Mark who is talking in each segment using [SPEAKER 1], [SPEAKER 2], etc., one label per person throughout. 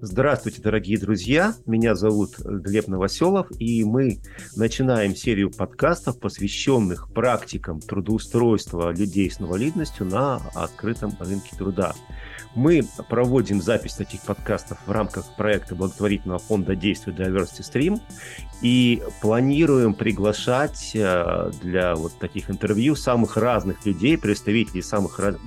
[SPEAKER 1] Здравствуйте, дорогие друзья! Меня зовут Глеб Новоселов, и мы начинаем серию подкастов, посвященных практикам трудоустройства людей с инвалидностью на открытом рынке труда. Мы проводим запись таких подкастов в рамках проекта благотворительного фонда действия Diversity Stream и планируем приглашать э, для вот таких интервью самых разных людей, представителей самых разных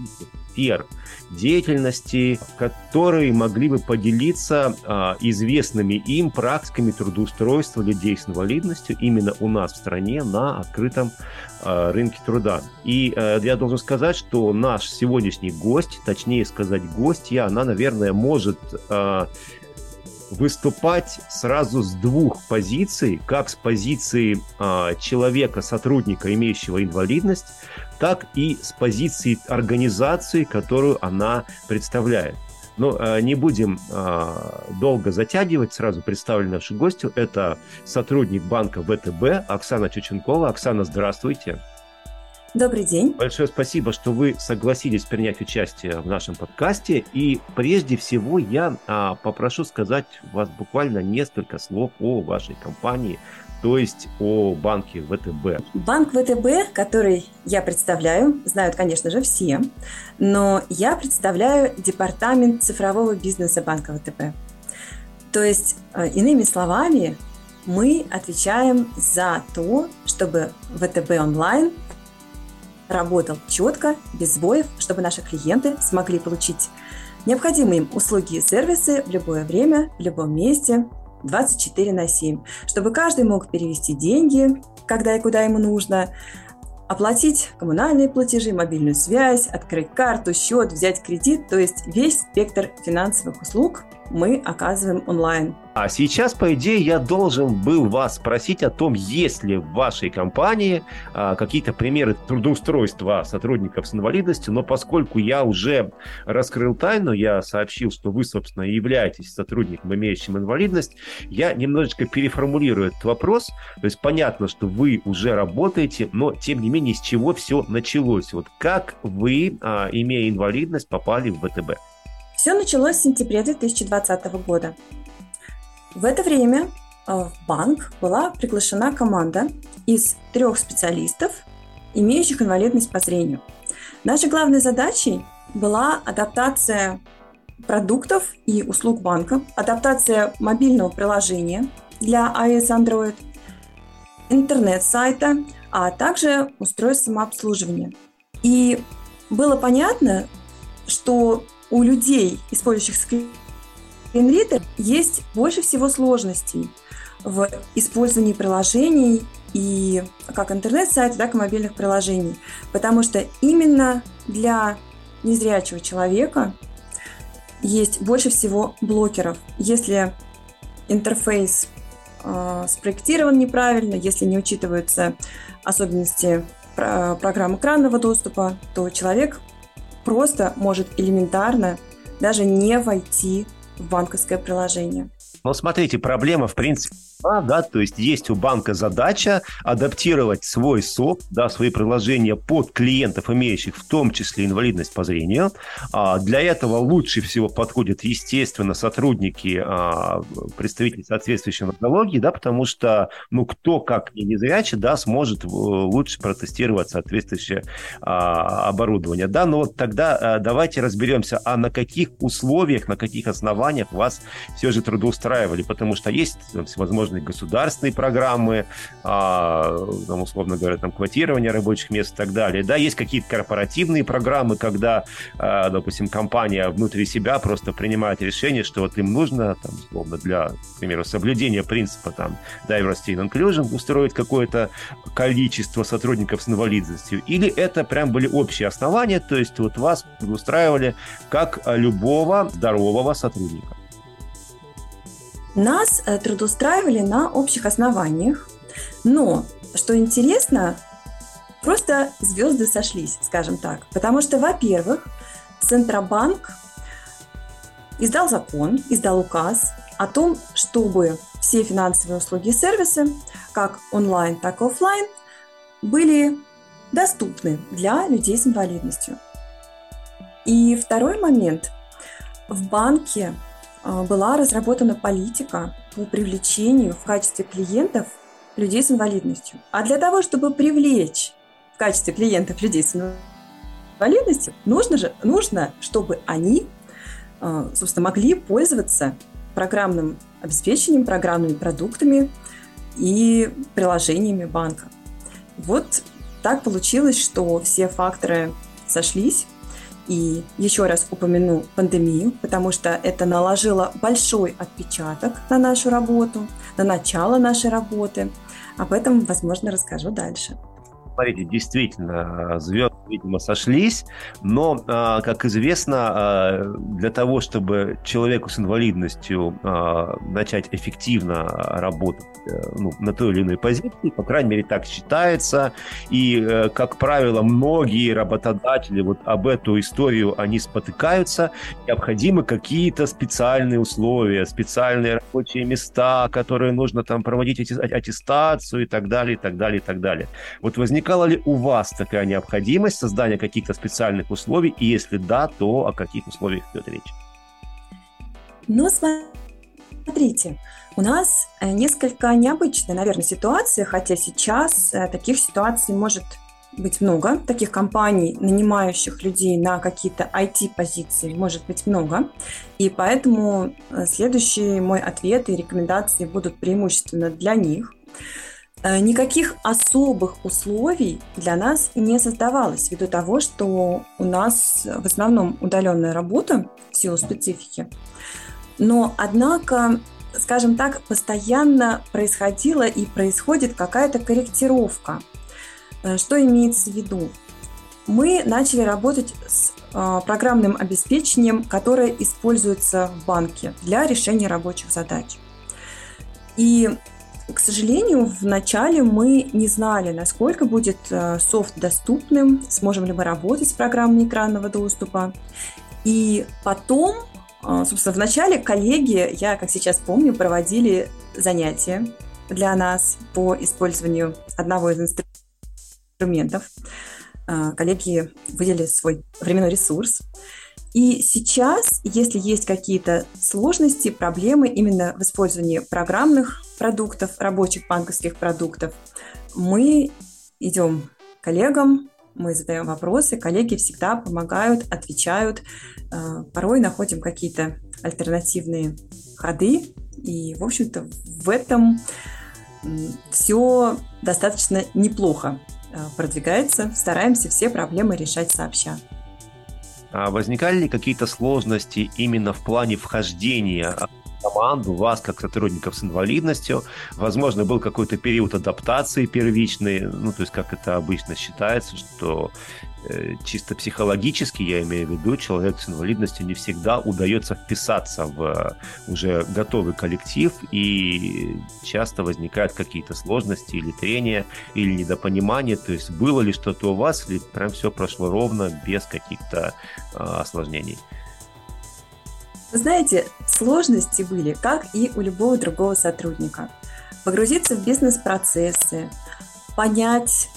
[SPEAKER 1] сфер деятельности, которые могли бы поделиться а, известными им практиками трудоустройства людей с инвалидностью именно у нас в стране на открытом а, рынке труда. И а, я должен сказать, что наш сегодняшний гость, точнее сказать гостья, она, наверное, может а, выступать сразу с двух позиций, как с позиции э, человека, сотрудника, имеющего инвалидность, так и с позиции организации, которую она представляет. Но э, не будем э, долго затягивать, сразу представлю нашу гостью. Это сотрудник банка ВТБ Оксана Чученкова. Оксана, здравствуйте.
[SPEAKER 2] Добрый день.
[SPEAKER 1] Большое спасибо, что вы согласились принять участие в нашем подкасте. И прежде всего я а, попрошу сказать вас буквально несколько слов о вашей компании, то есть о банке ВТБ.
[SPEAKER 2] Банк ВТБ, который я представляю, знают, конечно же, все, но я представляю департамент цифрового бизнеса банка ВТБ. То есть, э, иными словами, мы отвечаем за то, чтобы ВТБ онлайн работал четко, без сбоев, чтобы наши клиенты смогли получить необходимые им услуги и сервисы в любое время, в любом месте, 24 на 7, чтобы каждый мог перевести деньги, когда и куда ему нужно, оплатить коммунальные платежи, мобильную связь, открыть карту, счет, взять кредит, то есть весь спектр финансовых услуг мы оказываем онлайн.
[SPEAKER 1] А сейчас, по идее, я должен был вас спросить о том, есть ли в вашей компании а, какие-то примеры трудоустройства сотрудников с инвалидностью, но поскольку я уже раскрыл тайну, я сообщил, что вы, собственно, являетесь сотрудником, имеющим инвалидность, я немножечко переформулирую этот вопрос. То есть понятно, что вы уже работаете, но, тем не менее, с чего все началось? Вот как вы, а, имея инвалидность, попали в ВТБ?
[SPEAKER 2] Все началось в сентябре 2020 года. В это время э, в банк была приглашена команда из трех специалистов, имеющих инвалидность по зрению. Нашей главной задачей была адаптация продуктов и услуг банка, адаптация мобильного приложения для iOS Android, интернет-сайта, а также устройств самообслуживания. И было понятно, что у людей, использующих скринридер, есть больше всего сложностей в использовании приложений и как интернет-сайтов, так и мобильных приложений. Потому что именно для незрячего человека есть больше всего блокеров. Если интерфейс э, спроектирован неправильно, если не учитываются особенности про программ экранного доступа, то человек просто может элементарно даже не войти в банковское приложение.
[SPEAKER 1] Но смотрите, проблема, в принципе, да, то есть есть у банка задача адаптировать свой СОП, да, свои приложения под клиентов, имеющих в том числе инвалидность по зрению. А для этого лучше всего подходят, естественно, сотрудники, а, представители соответствующей нозологии, да, потому что, ну, кто, как не незрячий, да, сможет лучше протестировать соответствующее а, оборудование, да, но вот тогда а, давайте разберемся, а на каких условиях, на каких основаниях вас все же трудоустраивали, потому что есть всевозможные всевозможные государственные программы, а, там, условно говоря, там, квотирование рабочих мест и так далее. Да, есть какие-то корпоративные программы, когда, а, допустим, компания внутри себя просто принимает решение, что вот им нужно, там, условно, для, к примеру, соблюдения принципа там, diversity and inclusion устроить какое-то количество сотрудников с инвалидностью. Или это прям были общие основания, то есть вот вас устраивали как любого здорового сотрудника.
[SPEAKER 2] Нас э, трудоустраивали на общих основаниях, но, что интересно, просто звезды сошлись, скажем так. Потому что, во-первых, Центробанк издал закон, издал указ о том, чтобы все финансовые услуги и сервисы, как онлайн, так и офлайн, были доступны для людей с инвалидностью. И второй момент. В банке была разработана политика по привлечению в качестве клиентов людей с инвалидностью. А для того, чтобы привлечь в качестве клиентов людей с инвалидностью, нужно, же, нужно чтобы они, а, собственно, могли пользоваться программным обеспечением, программными продуктами и приложениями банка. Вот так получилось, что все факторы сошлись. И еще раз упомяну пандемию, потому что это наложило большой отпечаток на нашу работу, на начало нашей работы. Об этом, возможно, расскажу дальше.
[SPEAKER 1] Смотрите, действительно, звезды, видимо, сошлись, но, а, как известно, а, для того, чтобы человеку с инвалидностью а, начать эффективно работать э, ну, на той или иной позиции, по крайней мере, так считается, и, э, как правило, многие работодатели вот об эту историю, они спотыкаются, необходимы какие-то специальные условия, специальные рабочие места, которые нужно там проводить аттестацию и так далее, и так далее, и так далее. Вот возникала ли у вас такая необходимость создания каких-то специальных условий? И если да, то о каких условиях идет речь?
[SPEAKER 2] Ну, смотрите, у нас э, несколько необычная, наверное, ситуация, хотя сейчас э, таких ситуаций может быть много, таких компаний, нанимающих людей на какие-то IT-позиции, может быть много. И поэтому э, следующий мой ответ и рекомендации будут преимущественно для них. Э, никаких особых условий для нас не создавалось ввиду того, что у нас в основном удаленная работа в силу специфики. Но, однако, скажем так, постоянно происходила и происходит какая-то корректировка. Э, что имеется в виду? Мы начали работать с э, программным обеспечением, которое используется в банке для решения рабочих задач. И к сожалению, в начале мы не знали, насколько будет э, софт доступным, сможем ли мы работать с программой экранного доступа. И потом, э, собственно, в начале коллеги, я, как сейчас помню, проводили занятия для нас по использованию одного из инструментов. Э, коллеги выделили свой временной ресурс. И сейчас, если есть какие-то сложности, проблемы именно в использовании программных продуктов, рабочих банковских продуктов, мы идем к коллегам, мы задаем вопросы, коллеги всегда помогают, отвечают, э, порой находим какие-то альтернативные ходы, и, в общем-то, в этом все достаточно неплохо э, продвигается, стараемся все проблемы решать сообща.
[SPEAKER 1] А возникали ли какие-то сложности именно в плане вхождения команду, вас как сотрудников с инвалидностью? Возможно, был какой-то период адаптации первичный, ну, то есть, как это обычно считается, что Э, чисто психологически, я имею в виду, человек с инвалидностью не всегда удается вписаться в э, уже готовый коллектив, и часто возникают какие-то сложности или трения, или недопонимание. То есть было ли что-то у вас, или прям все прошло ровно, без каких-то э, осложнений?
[SPEAKER 2] Вы знаете, сложности были, как и у любого другого сотрудника. Погрузиться в бизнес-процессы, понять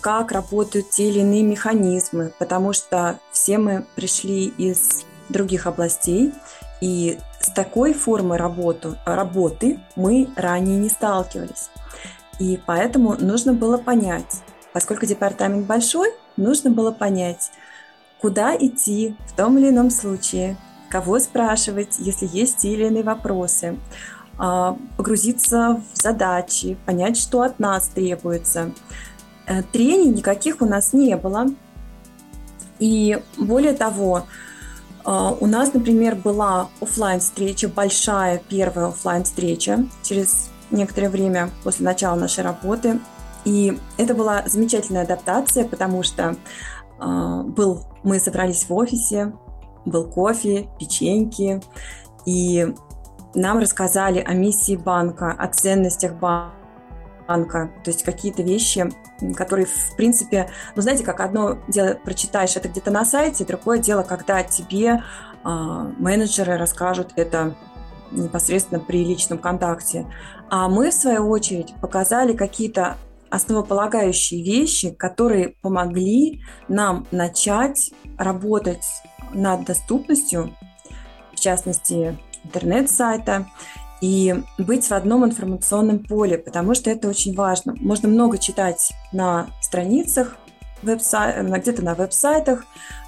[SPEAKER 2] как работают те или иные механизмы, потому что все мы пришли из других областей, и с такой формой работу, работы мы ранее не сталкивались. И поэтому нужно было понять, поскольку департамент большой, нужно было понять, куда идти в том или ином случае, кого спрашивать, если есть те или иные вопросы, а, погрузиться в задачи, понять, что от нас требуется – Э, трений никаких у нас не было. И более того, э, у нас, например, была офлайн встреча большая первая офлайн встреча через некоторое время после начала нашей работы. И это была замечательная адаптация, потому что э, был, мы собрались в офисе, был кофе, печеньки, и нам рассказали о миссии банка, о ценностях банка то есть какие-то вещи, которые, в принципе, ну, знаете, как одно дело прочитаешь это где-то на сайте, другое дело, когда тебе э, менеджеры расскажут это непосредственно при личном контакте. А мы, в свою очередь, показали какие-то основополагающие вещи, которые помогли нам начать работать над доступностью, в частности, интернет-сайта, и быть в одном информационном поле, потому что это очень важно. Можно много читать на страницах, где-то на веб-сайтах,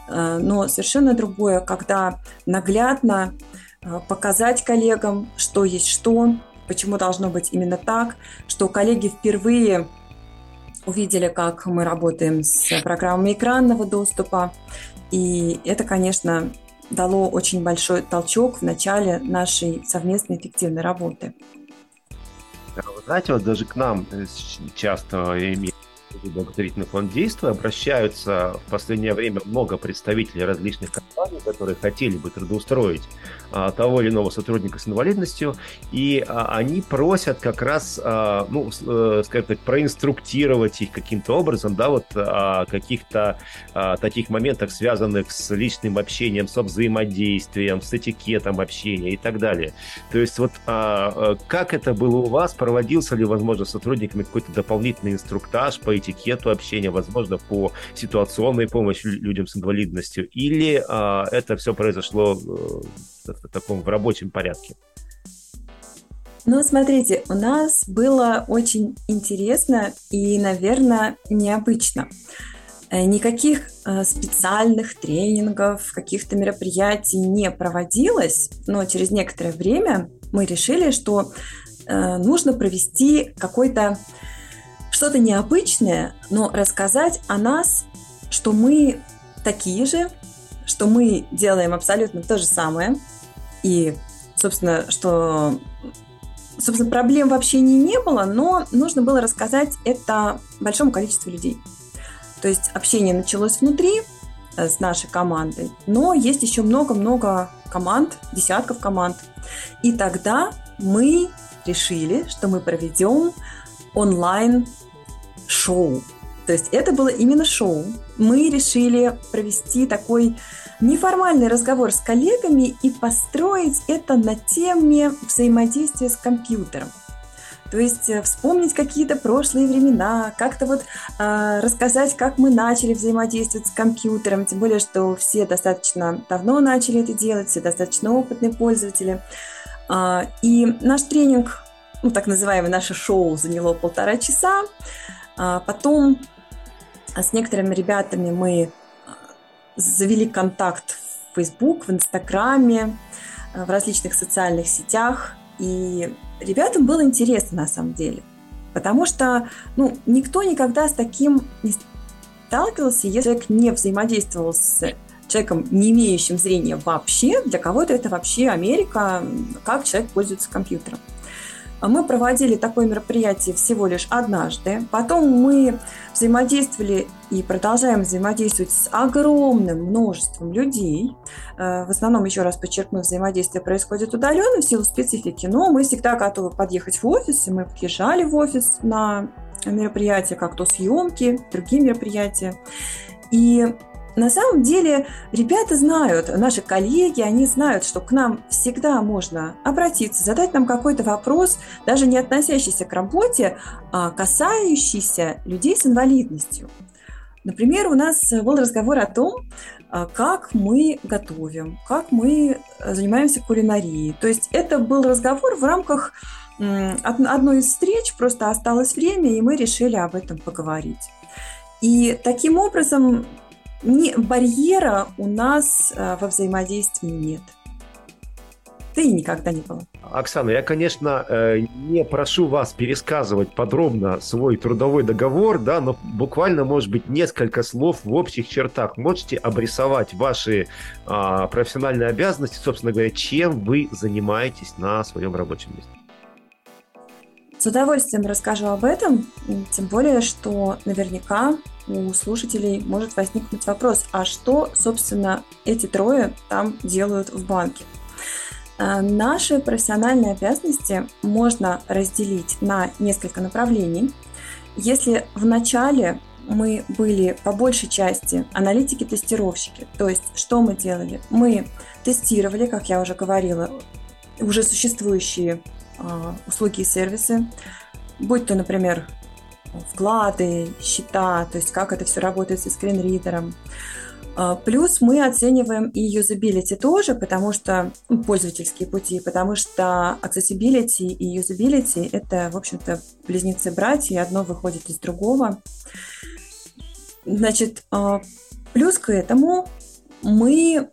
[SPEAKER 2] э, но совершенно другое, когда наглядно э, показать коллегам, что есть что, почему должно быть именно так, что коллеги впервые увидели, как мы работаем с программами экранного доступа. И это, конечно, дало очень большой толчок в начале нашей совместной эффективной работы.
[SPEAKER 1] Вы знаете, вот даже к нам э, часто имеют благотворительный фонд действия обращаются в последнее время много представителей различных компаний, которые хотели бы трудоустроить а, того или иного сотрудника с инвалидностью, и а, они просят как раз, а, ну, а, скажем так, проинструктировать их каким-то образом, да, вот о каких-то а, таких моментах, связанных с личным общением, со взаимодействием, с этикетом общения и так далее. То есть вот а, как это было у вас, проводился ли, возможно, сотрудниками какой-то дополнительный инструктаж по этикету общения, возможно, по ситуационной помощи людям с инвалидностью, или а, это все произошло э, в таком в рабочем порядке?
[SPEAKER 2] Ну, смотрите, у нас было очень интересно и, наверное, необычно. Э, никаких э, специальных тренингов, каких-то мероприятий не проводилось, но через некоторое время мы решили, что нужно провести какой-то что-то необычное, но рассказать о нас, что мы такие же, что мы делаем абсолютно то же самое, и, собственно, что собственно, проблем в общении не было, но нужно было рассказать это большому количеству людей. То есть общение началось внутри э, с нашей командой, но есть еще много-много команд, десятков команд. И тогда мы решили, что мы проведем онлайн шоу. То есть это было именно шоу. Мы решили провести такой неформальный разговор с коллегами и построить это на теме взаимодействия с компьютером. То есть э, вспомнить какие-то прошлые времена, как-то вот э, рассказать, как мы начали взаимодействовать с компьютером, тем более, что все достаточно давно начали это делать, все достаточно опытные пользователи. Э, и наш тренинг, ну так называемое наше шоу, заняло полтора часа. А потом а, с некоторыми ребятами мы а, завели контакт в Facebook, в Инстаграме, в различных социальных сетях. И ребятам было интересно на самом деле. Потому что ну, никто никогда с таким не сталкивался, если человек не взаимодействовал с человеком, не имеющим зрения вообще. Для кого-то это вообще Америка, как человек пользуется компьютером. Мы проводили такое мероприятие всего лишь однажды. Потом мы взаимодействовали и продолжаем взаимодействовать с огромным множеством людей. Э, в основном, еще раз подчеркну, взаимодействие происходит удаленно в силу специфики, но мы всегда готовы подъехать в офис, и мы приезжали в офис на мероприятия, как то съемки, другие мероприятия. И на самом деле ребята знают, наши коллеги, они знают, что к нам всегда можно обратиться, задать нам какой-то вопрос, даже не относящийся к работе, а касающийся людей с инвалидностью. Например, у нас был разговор о том, а, как мы готовим, как мы занимаемся кулинарией. То есть это был разговор в рамках одной из встреч, просто осталось время, и мы решили об этом поговорить. И таким образом не, барьера у нас э, во взаимодействии нет. Да и никогда не было.
[SPEAKER 1] Оксана, я, конечно, э, не прошу вас пересказывать подробно свой трудовой договор, да, но буквально, может быть, несколько слов в общих чертах. Можете обрисовать ваши а, профессиональные обязанности, собственно говоря, чем вы занимаетесь на своем рабочем месте?
[SPEAKER 2] С удовольствием расскажу об этом, тем более, что наверняка у слушателей может возникнуть вопрос, а что, собственно, эти трое там делают в банке? А, наши профессиональные обязанности можно разделить на несколько направлений. Если в начале мы были по большей части аналитики-тестировщики, то есть что мы делали? Мы тестировали, как я уже говорила, уже существующие а, услуги и сервисы, будь то, например, вклады, счета, то есть как это все работает со скринридером. А, плюс мы оцениваем и юзабилити тоже, потому что ну, пользовательские пути, потому что accessibility и юзабилити – это, в общем-то, близнецы-братья, одно выходит из другого. Значит, а, плюс к этому мы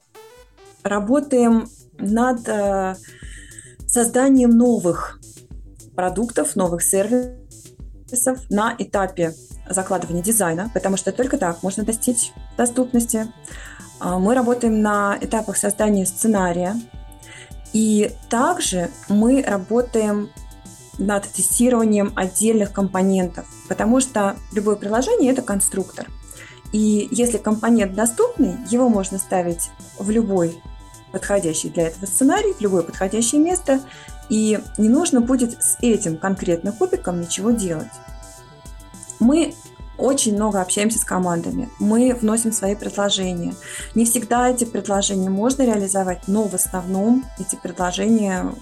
[SPEAKER 2] работаем над э, созданием новых продуктов, новых сервисов на этапе закладывания дизайна, потому что только так можно достичь доступности. А, мы работаем на этапах создания сценария, и также мы работаем над тестированием отдельных компонентов, потому что любое приложение – это конструктор. И если компонент доступный, его можно ставить в любой подходящий для этого сценарий, в любое подходящее место, и не нужно будет с этим конкретно кубиком ничего делать. Мы очень много общаемся с командами, мы вносим свои предложения. Не всегда эти предложения можно реализовать, но в основном эти предложения,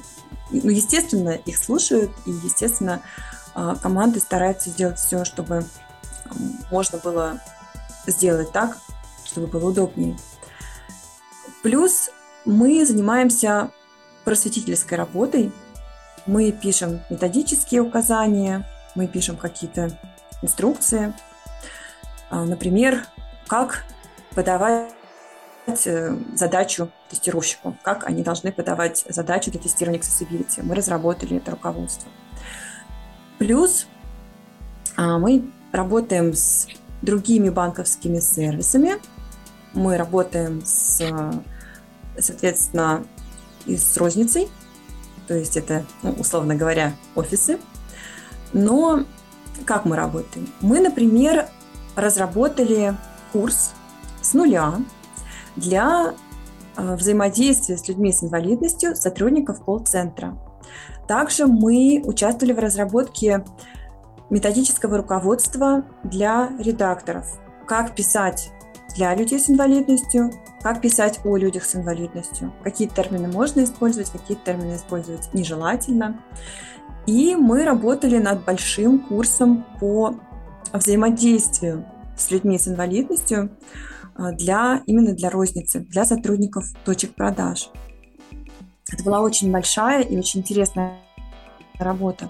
[SPEAKER 2] ну, естественно, их слушают, и, естественно, а, команды стараются сделать все, чтобы можно было сделать так, чтобы было удобнее. Плюс мы занимаемся просветительской работой. Мы пишем методические указания, мы пишем какие-то инструкции. А, например, как подавать э, задачу тестировщику, как они должны подавать задачу для тестирования accessibility. Мы разработали это руководство. Плюс а, мы работаем с другими банковскими сервисами. Мы работаем с, соответственно, и с розницей, то есть это, ну, условно говоря, офисы. Но как мы работаем? Мы, например, разработали курс с нуля для э, взаимодействия с людьми с инвалидностью сотрудников колл-центра. Также мы участвовали в разработке методического руководства для редакторов. Как писать для людей с инвалидностью, как писать о людях с инвалидностью, какие термины можно использовать, какие термины использовать нежелательно. И мы работали над большим курсом по взаимодействию с людьми с инвалидностью а, для, именно для розницы, для сотрудников точек продаж. Это была очень большая и очень интересная работа.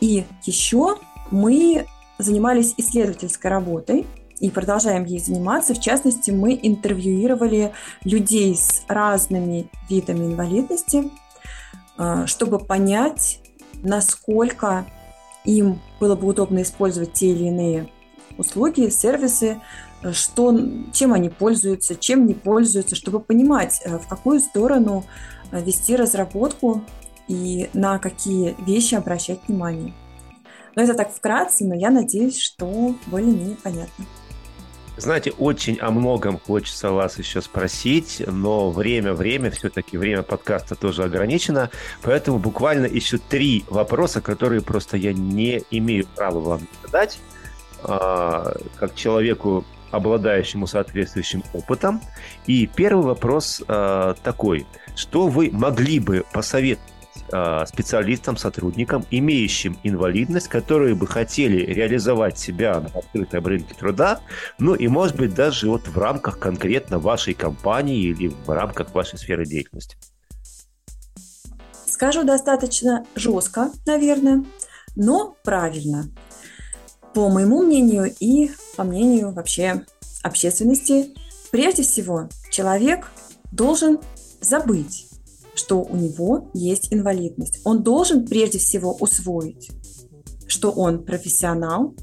[SPEAKER 2] И еще мы занимались исследовательской работой и продолжаем ей заниматься. В частности, мы интервьюировали людей с разными видами инвалидности, а, чтобы понять, насколько им было бы удобно использовать те или иные услуги, сервисы, что, чем они пользуются, чем не пользуются, чтобы понимать, э, в какую сторону э, вести разработку и на какие вещи обращать внимание. Но это так вкратце, но я надеюсь, что более-менее понятно.
[SPEAKER 1] Знаете, очень о многом хочется вас еще спросить, но время-время, все-таки время подкаста тоже ограничено, поэтому буквально еще три вопроса, которые просто я не имею права вам задать, а, как человеку, обладающему соответствующим опытом. И первый вопрос а, такой, что вы могли бы посоветовать а, специалистам, сотрудникам, имеющим инвалидность, которые бы хотели реализовать себя на открытом рынке труда, ну и, может быть, даже вот в рамках конкретно вашей компании или в рамках вашей сферы деятельности?
[SPEAKER 2] Скажу достаточно жестко, наверное, но правильно. По моему мнению и по мнению вообще общественности, прежде всего человек должен забыть что у него есть инвалидность. Он должен прежде всего усвоить, что он профессионал,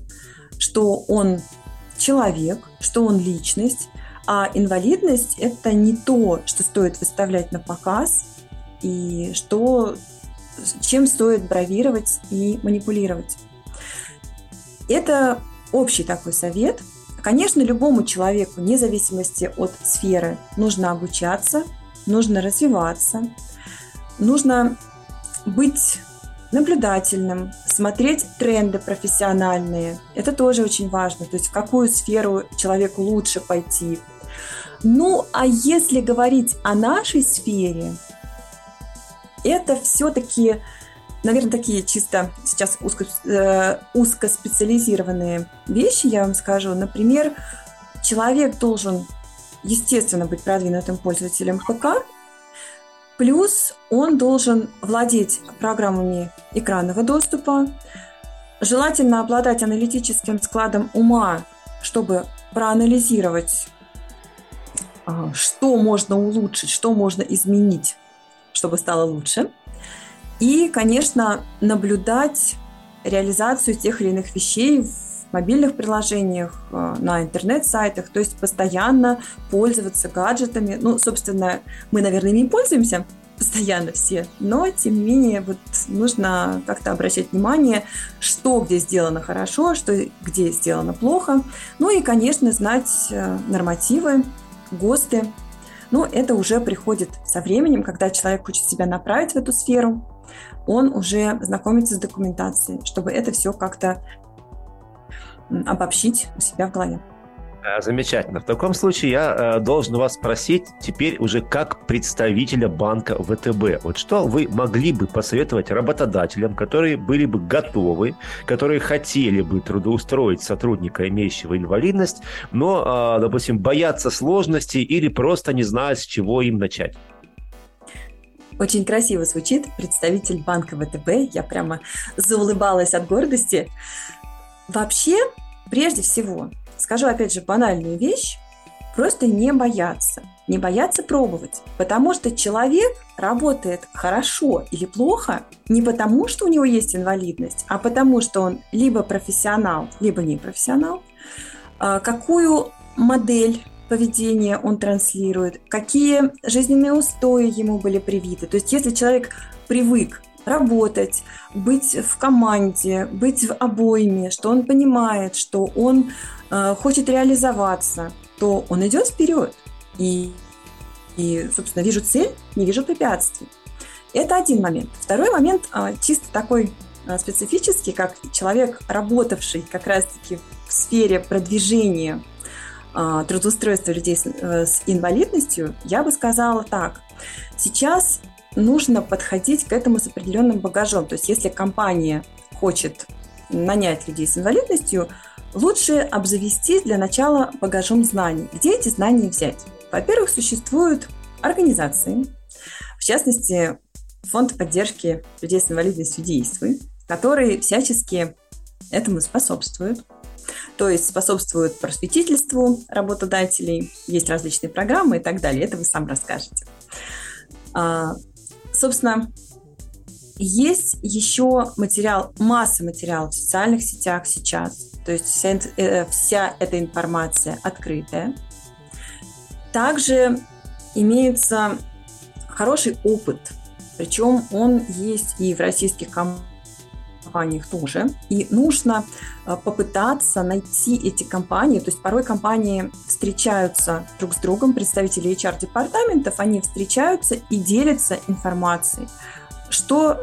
[SPEAKER 2] что он человек, что он личность, а инвалидность – это не то, что стоит выставлять на показ и что, чем стоит бравировать и манипулировать. Это общий такой совет. Конечно, любому человеку, вне зависимости от сферы, нужно обучаться – нужно развиваться, нужно быть наблюдательным, смотреть тренды профессиональные. Это тоже очень важно, то есть в какую сферу человеку лучше пойти. Ну, а если говорить о нашей сфере, это все-таки наверное, такие чисто сейчас узко, э, узкоспециализированные вещи я вам скажу. Например, человек должен, естественно, быть продвинутым пользователем ПК, плюс он должен владеть программами экранного доступа, желательно обладать аналитическим складом ума, чтобы проанализировать, а, что можно улучшить, что можно изменить, чтобы стало лучше – и, конечно, наблюдать реализацию тех или иных вещей в мобильных приложениях, э, на интернет-сайтах, то есть постоянно пользоваться гаджетами. Ну, собственно, мы, наверное, не пользуемся постоянно все, но, тем не менее, вот нужно как-то обращать внимание, что где сделано хорошо, что где сделано плохо. Ну и, конечно, знать э, нормативы, ГОСТы. Но это уже приходит со временем, когда человек хочет себя направить в эту сферу, он уже знакомится с документацией, чтобы это все как-то обобщить у себя в голове.
[SPEAKER 1] А, замечательно. В таком случае я э, должен вас спросить теперь уже как представителя банка ВТБ. Вот что вы могли бы посоветовать работодателям, которые были бы готовы, которые хотели бы трудоустроить сотрудника, имеющего инвалидность, но, э, допустим, боятся сложностей или просто не знают, с чего им начать?
[SPEAKER 2] Очень красиво звучит представитель банка ВТБ. Я прямо заулыбалась от гордости. Вообще, прежде всего, скажу опять же банальную вещь, просто не бояться. Не бояться пробовать. Потому что человек работает хорошо или плохо не потому, что у него есть инвалидность, а потому, что он либо профессионал, либо не профессионал. А какую модель поведение он транслирует, какие жизненные устои ему были привиты. То есть если человек привык работать, быть в команде, быть в обойме, что он понимает, что он э, хочет реализоваться, то он идет вперед. И, и, собственно, вижу цель, не вижу препятствий. Это один момент. Второй момент э, чисто такой э, специфический, как человек, работавший как раз-таки в сфере продвижения а, трудоустройства людей с, э, с инвалидностью, я бы сказала так. Сейчас нужно подходить к этому с определенным багажом. То есть если компания хочет нанять людей с инвалидностью, лучше обзавестись для начала багажом знаний. Где эти знания взять? Во-первых, существуют организации, в частности, фонд поддержки людей с инвалидностью «Действуй», которые всячески этому способствуют. То есть способствуют просветительству работодателей, есть различные программы и так далее. Это вы сам расскажете. Собственно, есть еще материал, масса материалов в социальных сетях сейчас. То есть вся, э, вся эта информация открытая. Также имеется хороший опыт, причем он есть и в российских компаниях, компаниях тоже. И нужно э, попытаться найти эти компании. То есть порой компании встречаются друг с другом, представители HR-департаментов, они встречаются и делятся информацией. Что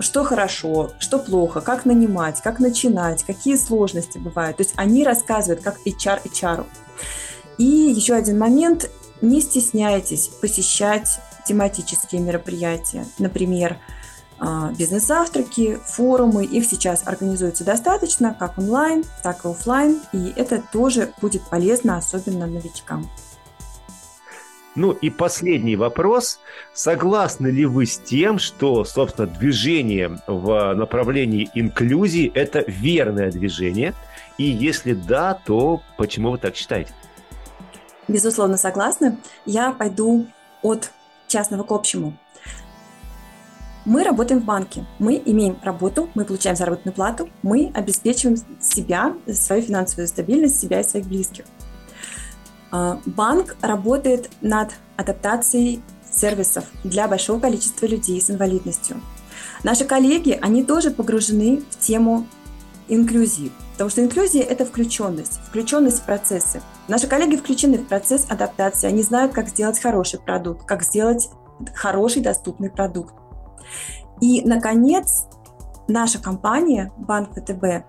[SPEAKER 2] что хорошо, что плохо, как нанимать, как начинать, какие сложности бывают. То есть они рассказывают, как HR HR. И еще один момент. Не стесняйтесь посещать тематические мероприятия. Например, бизнес-завтраки, форумы. Их сейчас организуется достаточно, как онлайн, так и офлайн. И это тоже будет полезно, особенно новичкам.
[SPEAKER 1] Ну и последний вопрос. Согласны ли вы с тем, что, собственно, движение в направлении инклюзии – это верное движение? И если да, то почему вы так считаете?
[SPEAKER 2] Безусловно, согласна. Я пойду от частного к общему. Мы работаем в банке, мы имеем работу, мы получаем заработную плату, мы обеспечиваем себя, свою финансовую стабильность, себя и своих близких. А, банк работает над адаптацией сервисов для большого количества людей с инвалидностью. Наши коллеги, они тоже погружены в тему инклюзии, потому что инклюзия – это включенность, включенность в процессы. Наши коллеги включены в процесс адаптации, они знают, как сделать хороший продукт, как сделать хороший доступный продукт. И, наконец, наша компания, Банк ВТБ,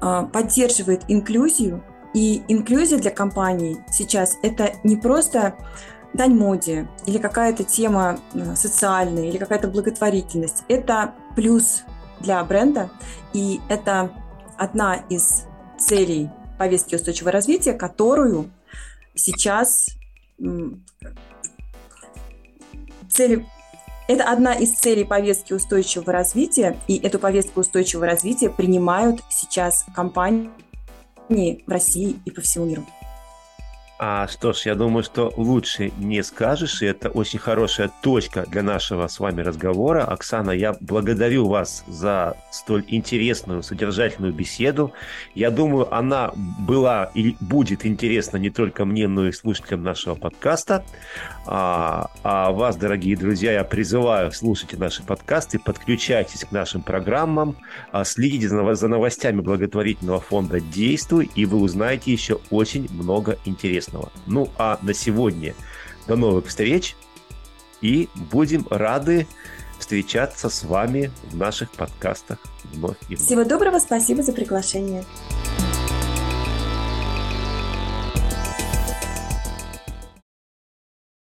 [SPEAKER 2] а, поддерживает инклюзию. И инклюзия для компании сейчас это не просто дань моде, или какая-то тема э, социальная, или какая-то благотворительность, это плюс для бренда, и это одна из целей повестки устойчивого развития, которую сейчас цели это одна из целей повестки устойчивого развития, и эту повестку устойчивого развития принимают сейчас компании в России и по всему миру.
[SPEAKER 1] А что ж, я думаю, что лучше не скажешь, и это очень хорошая точка для нашего с вами разговора. Оксана, я благодарю вас за столь интересную, содержательную беседу. Я думаю, она была и будет интересна не только мне, но и слушателям нашего подкаста. А, а вас, дорогие друзья, я призываю слушайте наши подкасты, подключайтесь к нашим программам, а, следите за новостями благотворительного фонда «Действуй», и вы узнаете еще очень много интересного интересного. Ну а на сегодня до новых встреч и будем рады встречаться с вами в наших подкастах вновь и вновь.
[SPEAKER 2] Всего доброго, спасибо за приглашение.